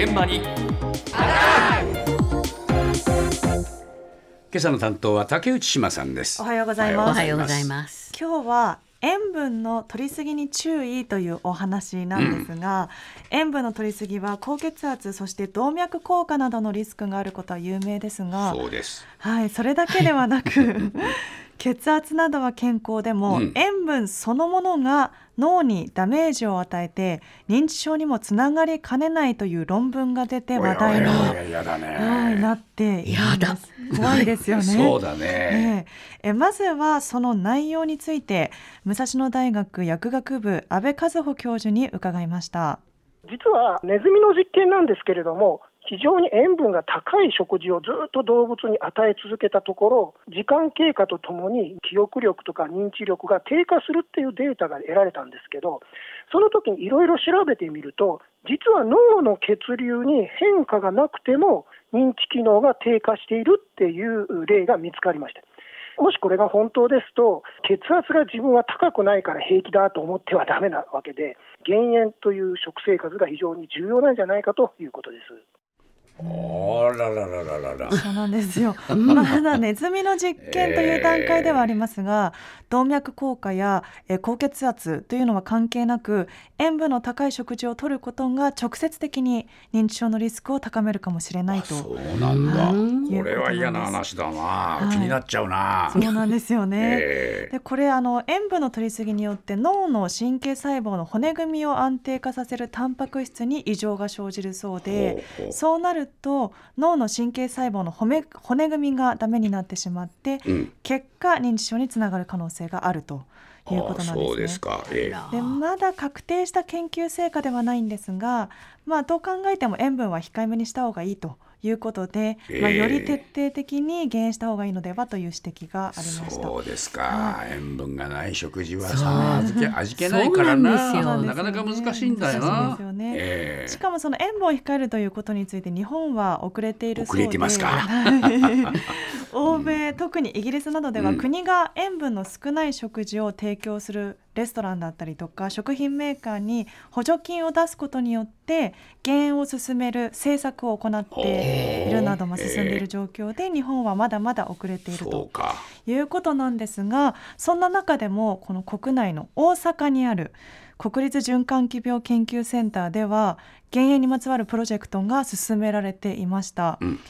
現場に。今朝の担当は竹内島さんです。おはようございます。おはようございます。今日は塩分の取りすぎに注意というお話なんですが、塩分の取りすぎは高血圧そして動脈硬化などのリスクがあることは有名ですがそうです。はい、それだけではなく 血圧などは健康でも、うん。塩分そのものが脳にダメージを与えて認知症にもつながりかねないという論文が出て話題に、なっているんでやだ。す怖いですよね。そうだね、ええ。えまずはその内容について武蔵野大学薬学部安倍和穂教授に伺いました。実はネズミの実験なんですけれども、非常に塩分が高い食事をずっと動物に与え続けたところ、時間経過とともに記憶力とか認知力が低下するっていうデータが得られたんですけど、その時にいろいろ調べてみると、実は脳の血流に変化がなくても認知機能が低下しているっていう例が見つかりました。もしこれが本当ですと、血圧が自分は高くないから平気だと思ってはダメなわけで、減塩という食生活が非常に重要なんじゃないかということです。あらららららら。そうなんですよ。まだネズミの実験という段階ではありますが、動脈硬化やえー高血圧というのは関係なく、塩分の高い食事を摂ることが直接的に認知症のリスクを高めるかもしれないと。そうなんだ。うんこれは嫌な話だな、い。気になっちゃうな、そうなんですよね。えでこれあの塩分の摂りすぎによって脳の神経細胞の骨組みを安定化させるタンパク質に異常が生じるそうでほうほうそうなると脳の神経細胞の骨骨組みがダメになってしまってうん。結果認知症につながる可能性があるということなんあそうでですすね。か、ええ。でまだ確定した研究成果ではないんですが、まあ、どう考えても塩分は控えめにした方がいいということで、まあ、ええより徹底的に減塩した方がいいのではという指摘がありました。そうですか、は塩分がない食事はさ味気味気ないからそうななんですよなかなか難しいんだよそうなですよね。ええ。しかもその塩分を控えるということについて日本は遅れているそうで。遅れてますか。は い欧米特にイギリスなどではうん。国が塩分の少ない食事を提供するレストランだったりとか食品メーカーに補助金を出すことによって減塩を進める政策を行っているなども進んでいる状況で日本はまだまだ遅れているとか。いうことなんですがそんな中でもこの国内の大阪にある国立循環器病研究センターでは減塩にまつわるプロジェクトが進められていました、うん。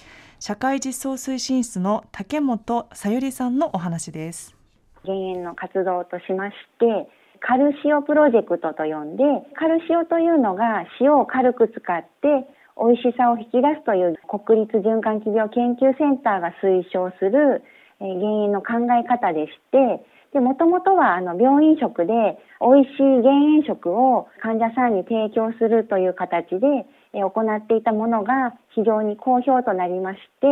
社会実装推進室の竹本さゆりさんのお話です。減塩の活動としましてカルシオプロジェクトと呼んでカルシオというのが塩を軽く使って美味しさを引き出すという国立循環器病研究センターが推奨するえー減塩の考え方でしてでもともとはあの病院食で美味しい減塩食を患者さんに提供するという形で行っていたものが非常に好評となりまして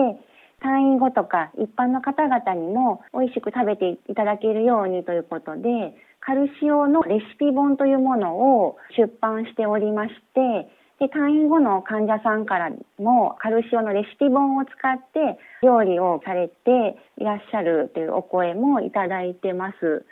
退院後とか一般の方々にも美味しく食べていただけるようにということでカルシオのレシピ本というものを出版しておりましてで退院後の患者さんからもカルシオのレシピ本を使って料理をされていらっしゃるというお声もいただいてます。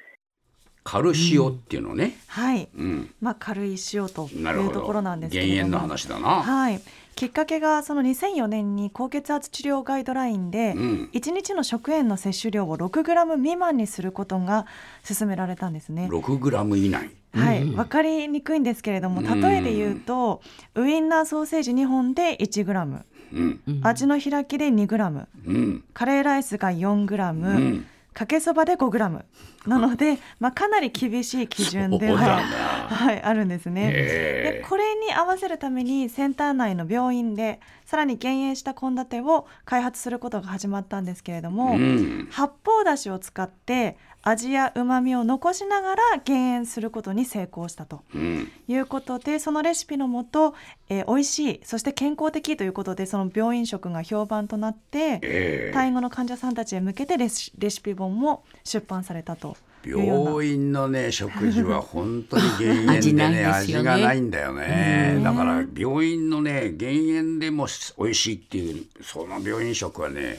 カルシオっていうのね、はい、うん。まあ、軽い塩となるほどいうところなんですけれども。減塩の話だな、はい、きっかけがその2004年に高血圧治療ガイドラインで、うん。1日の食塩の摂取量を6グラム未満にすることが勧められたんですね。6グラム以内。はい、分かりにくいんですけれどもうん。例えで言うと、ウインナーソーセージ2本で1グラム。うん。味の開きで2グラム。うん。カレーライスが4グラム、うんかけそばで5グラム。なので、まあ、かなり厳しい基準では、な。はい、あるんですね。へでこれに合わせるためにセンター内の病院でさらに減塩した献立を開発することが始まったんですけれども、うん。発泡だしを使って味やうまみを残しながら減塩することに成功したと。うん。いうことでそのレシピのもと、えー美味しいそして健康的ということでその病院食が評判となってええ。退院後の患者さんたちへ向けてレシレシピ本も出版されたと病院のね食事は本当に減塩でね ね。味がないんだよね。うん。だから病院のね減塩でも美味しいっていうその病院食はね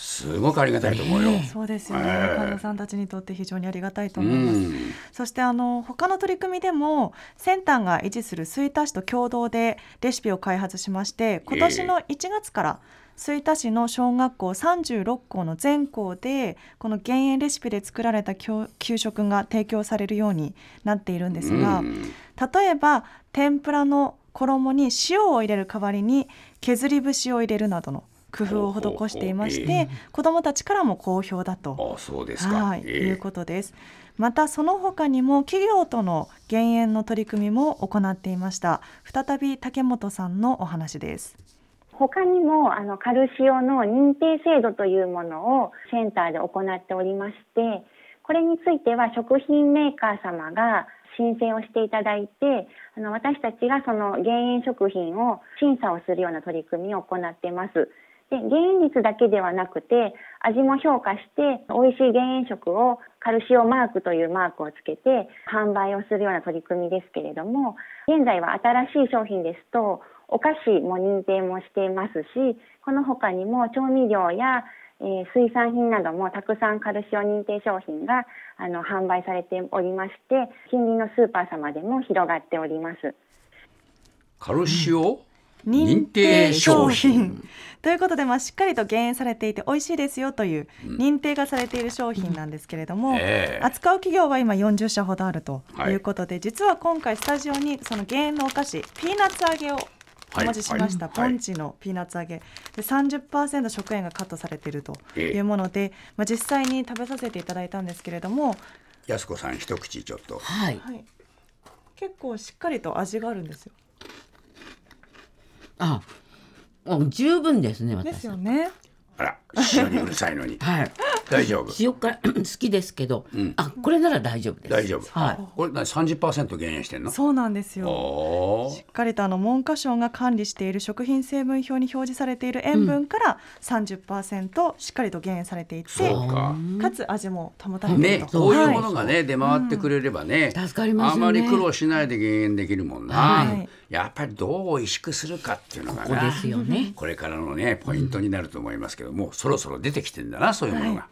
すごくありがたいと思うよ。そうですよね、ええ患者さんたちにとって非常にありがたいとう思います。ん。そしてあの他の取り組みでも先端が維持する吹田市と共同でレシピを開発しまして今年の1月から吹田市の小学校36校の全校でこの減塩レシピで作られた教給食が提供されるようになっているんですが、うん例えば天ぷらの衣に塩を入れる代わりに削り節を入れるなどの工夫を施していまして子どもたちからも好評だとあ、そうですか。はい、ええいうことです。またその他にも企業との減塩の取り組みも行っていました。再び竹本さんのお話です。他にもあのカルシオの認定制度というものをセンターで行っておりましてこれについては食品メーカー様が申請をしていただいてあの私たちがその減塩食品を審査をするような取り組みを行っています。で減塩率だけではなくて味も評価して美味しい減塩食をカルシオマークというマークをつけて販売をするような取り組みですけれども現在は新しい商品ですとお菓子も認定もしていますしこの他にも調味料や、えー水産品などもたくさんカルシオ認定商品があの販売されておりまして近隣のスーパー様でも広がっております。カルシオ？認定商品。認ということで、まあ、しっかりと減塩されていて美味しいですよという認定がされている商品なんですけれども、ええ。扱う企業は今40社ほどあるとはい。いうことで、実は今回スタジオにその減塩のお菓子ピーナッツ揚げをお持ちしました、はい。はい。ポンチのピーナッツ揚げ。で30%食塩がカットされているとええ。いうもので、まあ、実際に食べさせていただいたんですけれども、安子さん一口ちょっと。はい。はい、結構しっかりと味があるんですよ。あ、もう十分ですね。で私。すよね。あら、塩にうるさいのに。はい。大丈夫。塩辛 好きですけど、んあ、これなら大丈夫です。大丈夫。はい。これ何？三十パーセント減塩してんの？そうなんですよ。おしっかりとあの文科省が管理している食品成分表に表示されている塩分から30%しっかりと減塩されていて、そうか。かつ味も保たれているね、と。こういうはいものがね、出回ってくれればね、助かりますよねあまり苦労しないで減塩できるもんな、はいやっぱりどう美味しくするかっていうのがなここですよね。これからのねポイントになると思いますけども、そろそろ出てきてんだなそういうものが、